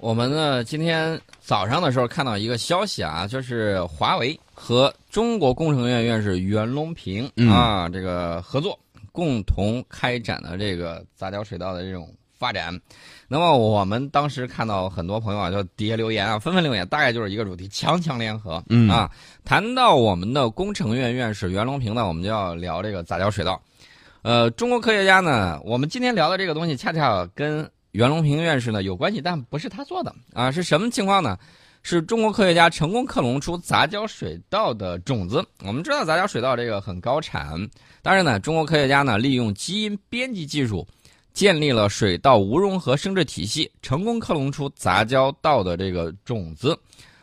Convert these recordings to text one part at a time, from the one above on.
我们呢，今天早上的时候看到一个消息啊，就是华为和中国工程院院士袁隆平啊，这个合作共同开展了这个杂交水稻的这种发展。那么我们当时看到很多朋友啊，就底下留言啊，纷纷留言，大概就是一个主题：强强联合。嗯啊，谈到我们的工程院院士袁隆平呢，我们就要聊这个杂交水稻。呃，中国科学家呢，我们今天聊的这个东西，恰恰跟。袁隆平院士呢有关系，但不是他做的啊，是什么情况呢？是中国科学家成功克隆出杂交水稻的种子。我们知道杂交水稻这个很高产，但是呢，中国科学家呢利用基因编辑技术，建立了水稻无融合生殖体系，成功克隆出杂交稻的这个种子，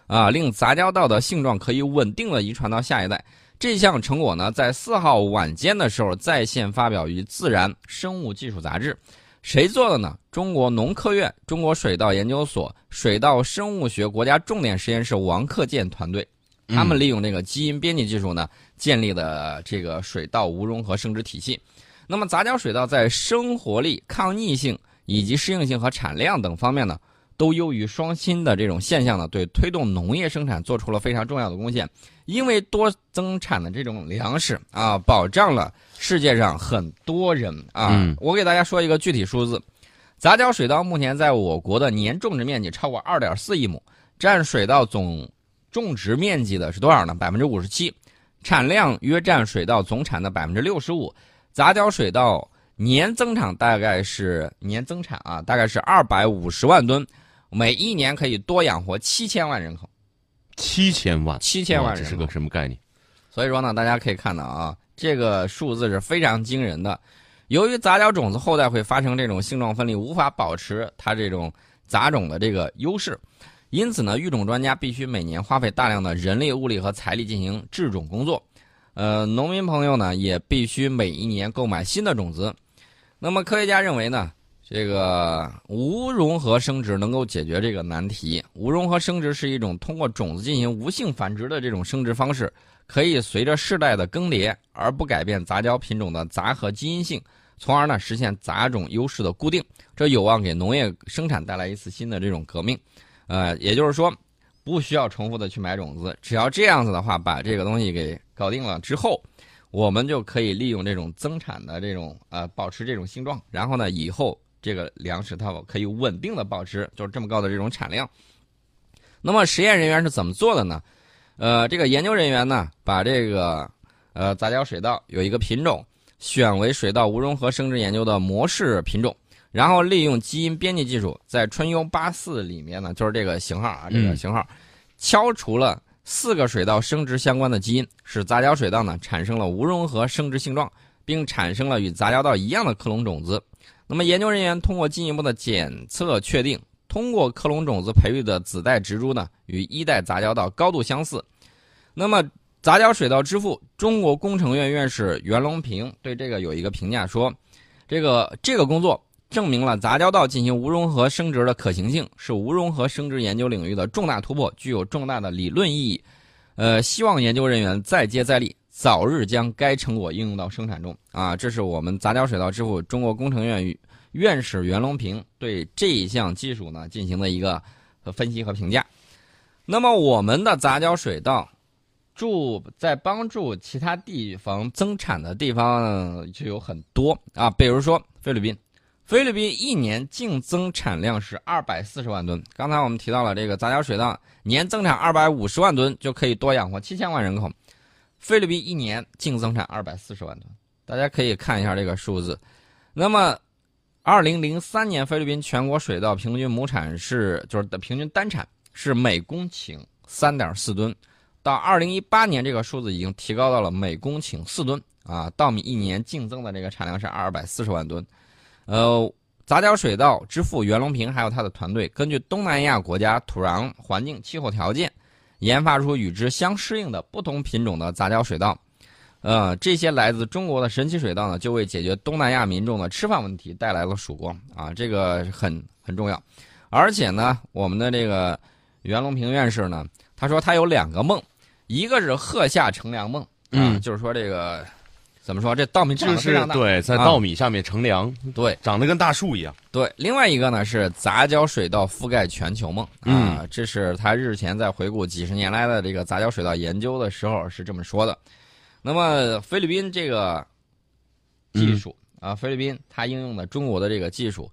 啊，令杂交稻的性状可以稳定的遗传到下一代。这项成果呢，在四号晚间的时候在线发表于《自然生物技术》杂志。谁做的呢？中国农科院、中国水稻研究所水稻生物学国家重点实验室王克建团队，他们利用这个基因编辑技术呢，建立的这个水稻无融合生殖体系。那么杂交水稻在生活力、抗逆性以及适应性和产量等方面呢？都优于双亲的这种现象呢，对推动农业生产做出了非常重要的贡献。因为多增产的这种粮食啊，保障了世界上很多人啊。我给大家说一个具体数字：杂交水稻目前在我国的年种植面积超过二点四亿亩，占水稻总种植面积的是多少呢？百分之五十七，产量约占水稻总产的百分之六十五。杂交水稻年增产大概是年增产啊，大概是二百五十万吨。每一年可以多养活七千万人口，七千万，七千万人，这是个什么概念？所以说呢，大家可以看到啊，这个数字是非常惊人的。由于杂交种子后代会发生这种性状分离，无法保持它这种杂种的这个优势，因此呢，育种专家必须每年花费大量的人力、物力和财力进行制种工作。呃，农民朋友呢，也必须每一年购买新的种子。那么，科学家认为呢？这个无融合生殖能够解决这个难题。无融合生殖是一种通过种子进行无性繁殖的这种生殖方式，可以随着世代的更迭而不改变杂交品种的杂合基因性，从而呢实现杂种优势的固定。这有望给农业生产带来一次新的这种革命。呃，也就是说，不需要重复的去买种子，只要这样子的话，把这个东西给搞定了之后，我们就可以利用这种增产的这种呃保持这种性状，然后呢以后。这个粮食它可以稳定的保持，就是这么高的这种产量。那么实验人员是怎么做的呢？呃，这个研究人员呢，把这个呃杂交水稻有一个品种选为水稻无融合生殖研究的模式品种，然后利用基因编辑技术，在春优八四里面呢，就是这个型号啊，这个型号敲除了四个水稻生殖相关的基因，使杂交水稻呢产生了无融合生殖性状，并产生了与杂交稻一样的克隆种子。那么，研究人员通过进一步的检测确定，通过克隆种子培育的子代植株呢，与一代杂交稻高度相似。那么，杂交水稻之父、中国工程院院士袁隆平对这个有一个评价说：“这个这个工作证明了杂交稻进行无融合生殖的可行性，是无融合生殖研究领域的重大突破，具有重大的理论意义。呃，希望研究人员再接再厉。”早日将该成果应用到生产中啊！这是我们杂交水稻之父、中国工程院院士袁隆平对这一项技术呢进行的一个分析和评价。那么，我们的杂交水稻助在帮助其他地方增产的地方就有很多啊，比如说菲律宾，菲律宾一年净增产量是二百四十万吨。刚才我们提到了这个杂交水稻年增产二百五十万吨，就可以多养活七千万人口。菲律宾一年净增产二百四十万吨，大家可以看一下这个数字。那么，二零零三年菲律宾全国水稻平均亩产是就是的平均单产是每公顷三点四吨，到二零一八年这个数字已经提高到了每公顷四吨啊。稻米一年净增的这个产量是二百四十万吨。呃，杂交水稻之父袁隆平还有他的团队，根据东南亚国家土壤环境气候条件。研发出与之相适应的不同品种的杂交水稻，呃，这些来自中国的神奇水稻呢，就为解决东南亚民众的吃饭问题带来了曙光啊！这个很很重要。而且呢，我们的这个袁隆平院士呢，他说他有两个梦，一个是鹤下乘凉梦，啊，就是说这个怎么说？这稻米长就是。对，在啊稻米下面乘凉，对长得跟大树一样。对，另外一个呢是杂交水稻覆盖全球梦啊，这是他日前在回顾几十年来的这个杂交水稻研究的时候是这么说的。那么菲律宾这个技术、啊，菲律宾它应用的中国的这个技术，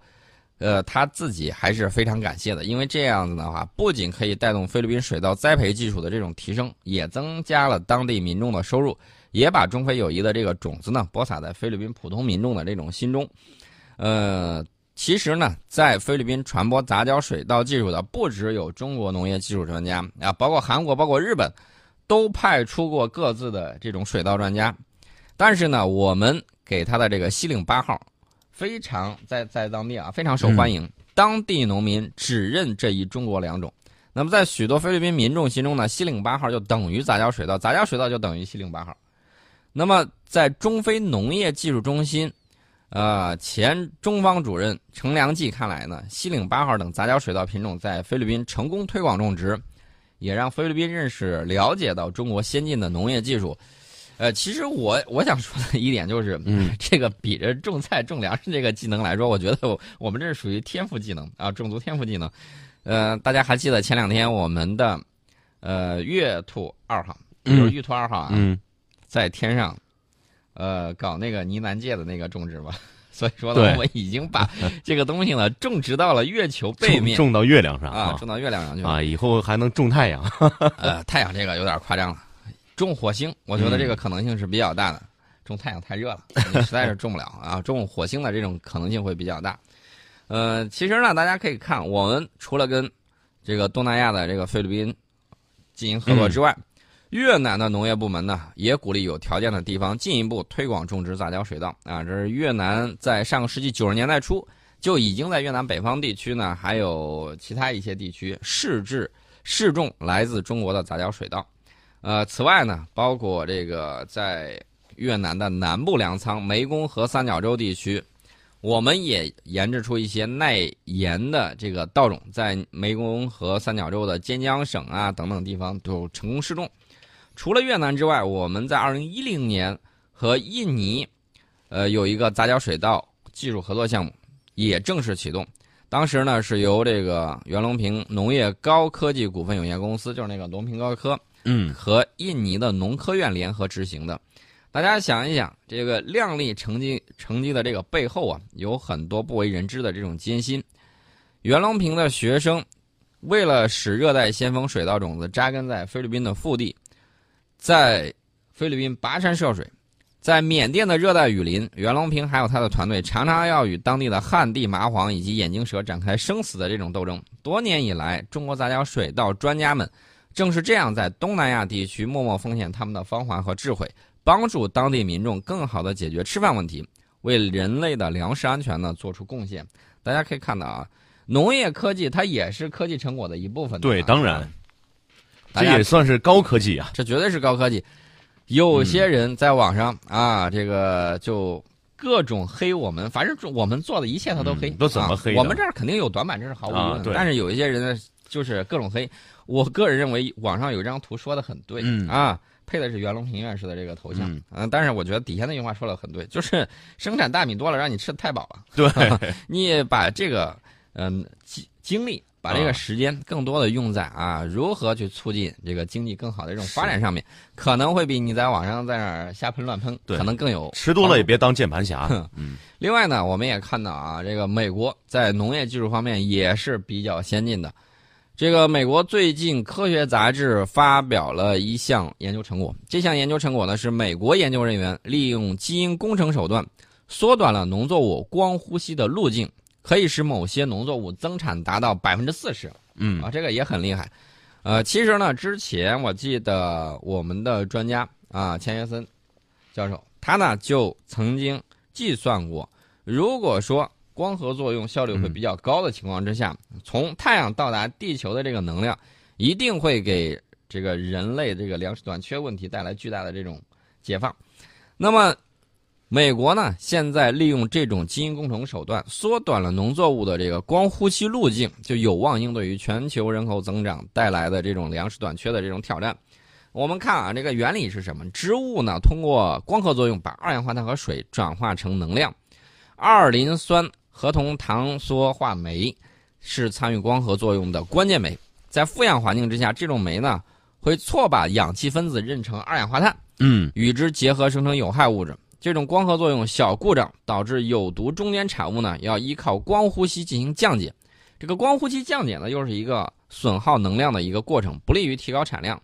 呃，他自己还是非常感谢的，因为这样子的话，不仅可以带动菲律宾水稻栽培技术的这种提升，也增加了当地民众的收入，也把中非友谊的这个种子呢播撒在菲律宾普通民众的这种心中。呃，其实呢，在菲律宾传播杂交水稻技术的不只有中国农业技术专家啊，包括韩国、包括日本，都派出过各自的这种水稻专家。但是呢，我们给他的这个西岭八号，非常在在当地啊非常受欢迎，当地农民只认这一中国良种。那么在许多菲律宾民众心中呢，西岭八号就等于杂交水稻，杂交水稻就等于西岭八号。那么在中非农业技术中心，呃，前中方主任程良记看来呢，西岭八号等杂交水稻品种在菲律宾成功推广种植，也让菲律宾认识了解到中国先进的农业技术。呃，其实我我想说的一点就是，嗯，这个比着种菜种粮食这个技能来说，我觉得我我们这是属于天赋技能啊，种族天赋技能。呃，大家还记得前两天我们的呃月兔二号，嗯就是玉兔二号啊，嗯，在天上，呃，搞那个呢喃界的那个种植吧。所以说呢，我们已经把这个东西呢种植到了月球背面种种到月亮上啊，种到月亮上去了。啊，以后还能种太阳。呃，太阳这个有点夸张了，种火星，我觉得这个可能性是比较大的。种太阳太热了，你实在是种不了 啊。种火星的这种可能性会比较大。呃，其实呢，大家可以看，我们除了跟这个东南亚的这个菲律宾进行合作之外，越南的农业部门呢，也鼓励有条件的地方进一步推广种植杂交水稻啊。这是越南在上个世纪九十年代初就已经在越南北方地区呢，还有其他一些地区试制试种来自中国的杂交水稻。呃，此外呢，包括这个在越南的南部粮仓、湄公河三角洲地区，我们也研制出一些耐盐的这个稻种，在湄公河三角洲的尖江省啊等等地方都成功试种。除了越南之外，我们在二零一零年和印尼，呃，有一个杂交水稻技术合作项目也正式启动。当时呢，是由这个袁隆平农业高科技股份有限公司，就是那个隆平高科，嗯，和印尼的农科院联合执行的。大家想一想，这个亮丽成绩成绩的这个背后啊，有很多不为人知的这种艰辛。袁隆平的学生为了使热带先锋水稻种子扎根在菲律宾的腹地，在菲律宾跋山涉水，在缅甸的热带雨林，袁隆平还有他的团队常常要与当地的旱地蚂蟥以及眼镜蛇展开生死的这种斗争。多年以来，中国杂交水稻专家们正是这样在东南亚地区默默奉献他们的芳华和智慧，帮助当地民众更好地解决吃饭问题，为人类的粮食安全呢做出贡献。大家可以看到啊，农业科技它也是科技成果的一部分。对，当然，这也算是高科技啊。这绝对是高科技。有些人在网上啊，这个就各种黑我们，反正我们做的一切他都黑。嗯都怎么黑啊？我们这儿肯定有短板，这是毫无疑问的。啊但是有一些人呢，就是各种黑。我个人认为，网上有一张图说的很对、嗯啊，配的是袁隆平院士的这个头像。嗯但是我觉得底下那句话说的很对，就是生产大米多了，让你吃的太饱了。对，你把这个嗯精精力，把这啊个时间更多的用在啊如何去促进这个经济更好的这种发展上面，可能会比你在网上在那儿瞎喷乱喷对可能更有吃多了也别当键盘侠。嗯另外呢，我们也看到啊，这个美国在农业技术方面也是比较先进的。这个美国最近科学杂志发表了一项研究成果，这项研究成果呢是美国研究人员利用基因工程手段，缩短了农作物光呼吸的路径，可以使某些农作物增产达到百分之四十。嗯啊，这个也很厉害。呃，其实呢，之前我记得我们的专家啊，钱学森教授，他呢就曾经计算过，如果说光合作用效率会比较高的情况之下，从太阳到达地球的这个能量，一定会给这个人类这个粮食短缺问题带来巨大的这种解放。那么，美国呢，现在利用这种基因工程手段，缩短了农作物的这个光呼吸路径，就有望应对于全球人口增长带来的这种粮食短缺的这种挑战。我们看啊，这个原理是什么？植物呢，通过光合作用把二氧化碳和水转化成能量。二磷酸合同糖缩化酶是参与光合作用的关键酶。在负氧环境之下，这种酶呢会错把氧气分子认成二氧化碳，嗯，与之结合生成有害物质。这种光合作用小故障导致有毒中间产物呢，要依靠光呼吸进行降解。这个光呼吸降解呢，又是一个损耗能量的一个过程，不利于提高产量。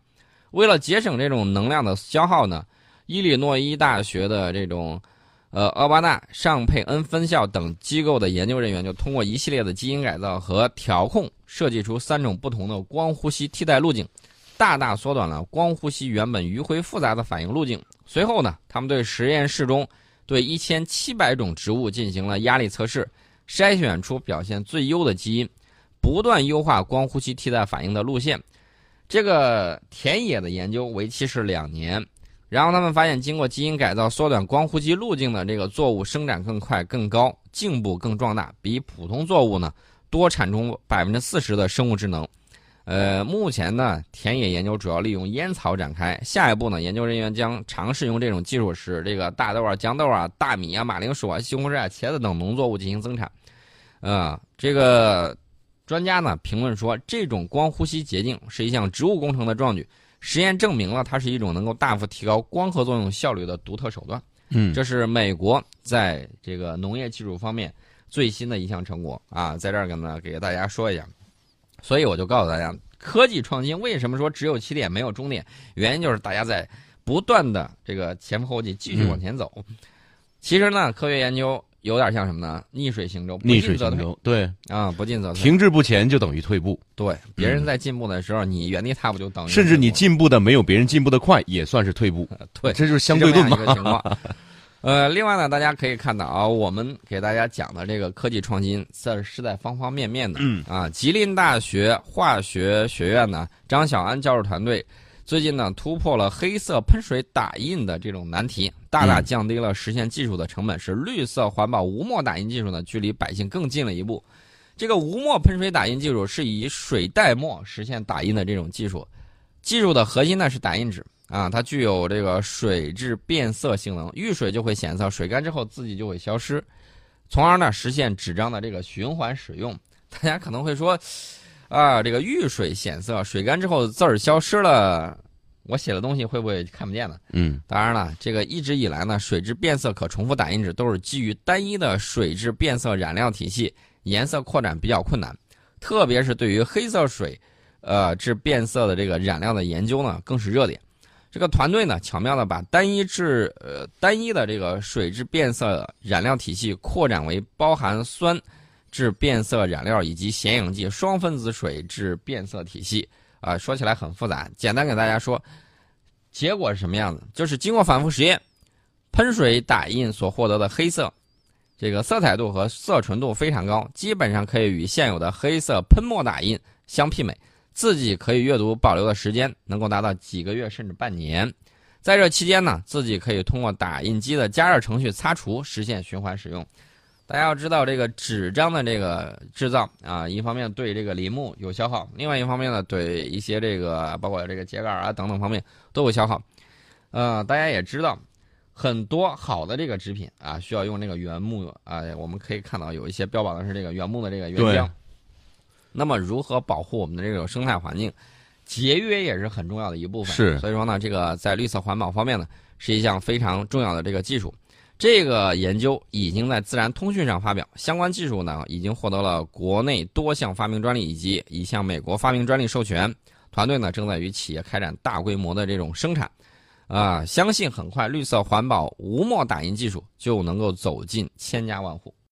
为了节省这种能量的消耗呢，伊利诺伊大学的这种，呃，奥巴纳、尚佩恩分校等机构的研究人员就通过一系列的基因改造和调控，设计出三种不同的光呼吸替代路径，大大缩短了光呼吸原本迂回复杂的反应路径。随后呢，他们对实验室中对一千七百种植物进行了压力测试，筛选出表现最优的基因，不断优化光呼吸替代反应的路线。这个田野的研究为期是两年，然后他们发现，经过基因改造缩短光呼吸路径的这个作物生长更快、更高，茎部更壮大，比普通作物呢多产出百分之四十的生物质能。呃，目前呢，田野研究主要利用烟草展开，下一步呢，研究人员将尝试用这种技术使这个大豆啊、豇豆啊、大米啊、马铃薯啊、西红柿啊、茄子等农作物进行增产。呃，这个。专家呢评论说，这种光呼吸捷径是一项植物工程的壮举，实验证明了它是一种能够大幅提高光合作用效率的独特手段。嗯，这是美国在这个农业技术方面最新的一项成果啊，在这儿跟呢给大家说一下。所以我就告诉大家，科技创新为什么说只有起点没有终点？原因就是大家在不断的这个前赴后继，继续往前走。其实呢，科学研究。有点像什么呢？逆水行舟，逆水行舟，对啊，不进则退，停滞不前就等于退步。对，别人在进步的时候，你原地踏步就等于。甚至你进步的没有别人进步的快，也算是退步。对，这就是相对论嘛。呃，另外呢，大家可以看到啊，我们给大家讲的这个科技创新，是是在方方面面的。嗯啊，吉林大学化学学院呢，张小安教授团队。最近呢，突破了黑色喷水打印的这种难题，大大降低了实现技术的成本，使绿色环保无墨打印技术呢距离百姓更近了一步。这个无墨喷水打印技术是以水代墨实现打印的这种技术，技术的核心呢是打印纸啊，它具有这个水质变色性能，遇水就会显色，水干之后自己就会消失，从而呢实现纸张的这个循环使用。大家可能会说。啊，这个遇水显色，水干之后字儿消失了，我写的东西会不会看不见呢？嗯，当然了，这个一直以来呢，水质变色可重复打印纸都是基于单一的水质变色染料体系，颜色扩展比较困难，特别是对于黑色水，呃，质变色的这个染料的研究呢，更是热点。这个团队呢，巧妙的把单一质呃单一的这个水质变色染料体系扩展为包含酸。制变色染料以及显影剂双分子水质变色体系啊，说起来很复杂，简单给大家说，结果是什么样子？就是经过反复实验，喷水打印所获得的黑色，这个色彩度和色纯度非常高，基本上可以与现有的黑色喷墨打印相媲美。自己可以阅读保留的时间能够达到几个月甚至半年，在这期间呢，自己可以通过打印机的加热程序擦除，实现循环使用。大家要知道，这个纸张的这个制造啊，一方面对这个林木有消耗，另外一方面呢，对一些这个包括这个秸秆啊等等方面都有消耗。呃，大家也知道，很多好的这个纸品啊，需要用这个原木啊，我们可以看到有一些标榜的是这个原木的这个原浆。那么，如何保护我们的这种生态环境，节约也是很重要的一部分。是，所以说呢，这个在绿色环保方面呢，是一项非常重要的这个技术。这个研究已经在《自然通讯》上发表，相关技术呢已经获得了国内多项发明专利以及一项美国发明专利授权。团队呢正在与企业开展大规模的这种生产，啊，相信很快绿色环保无墨打印技术就能够走进千家万户。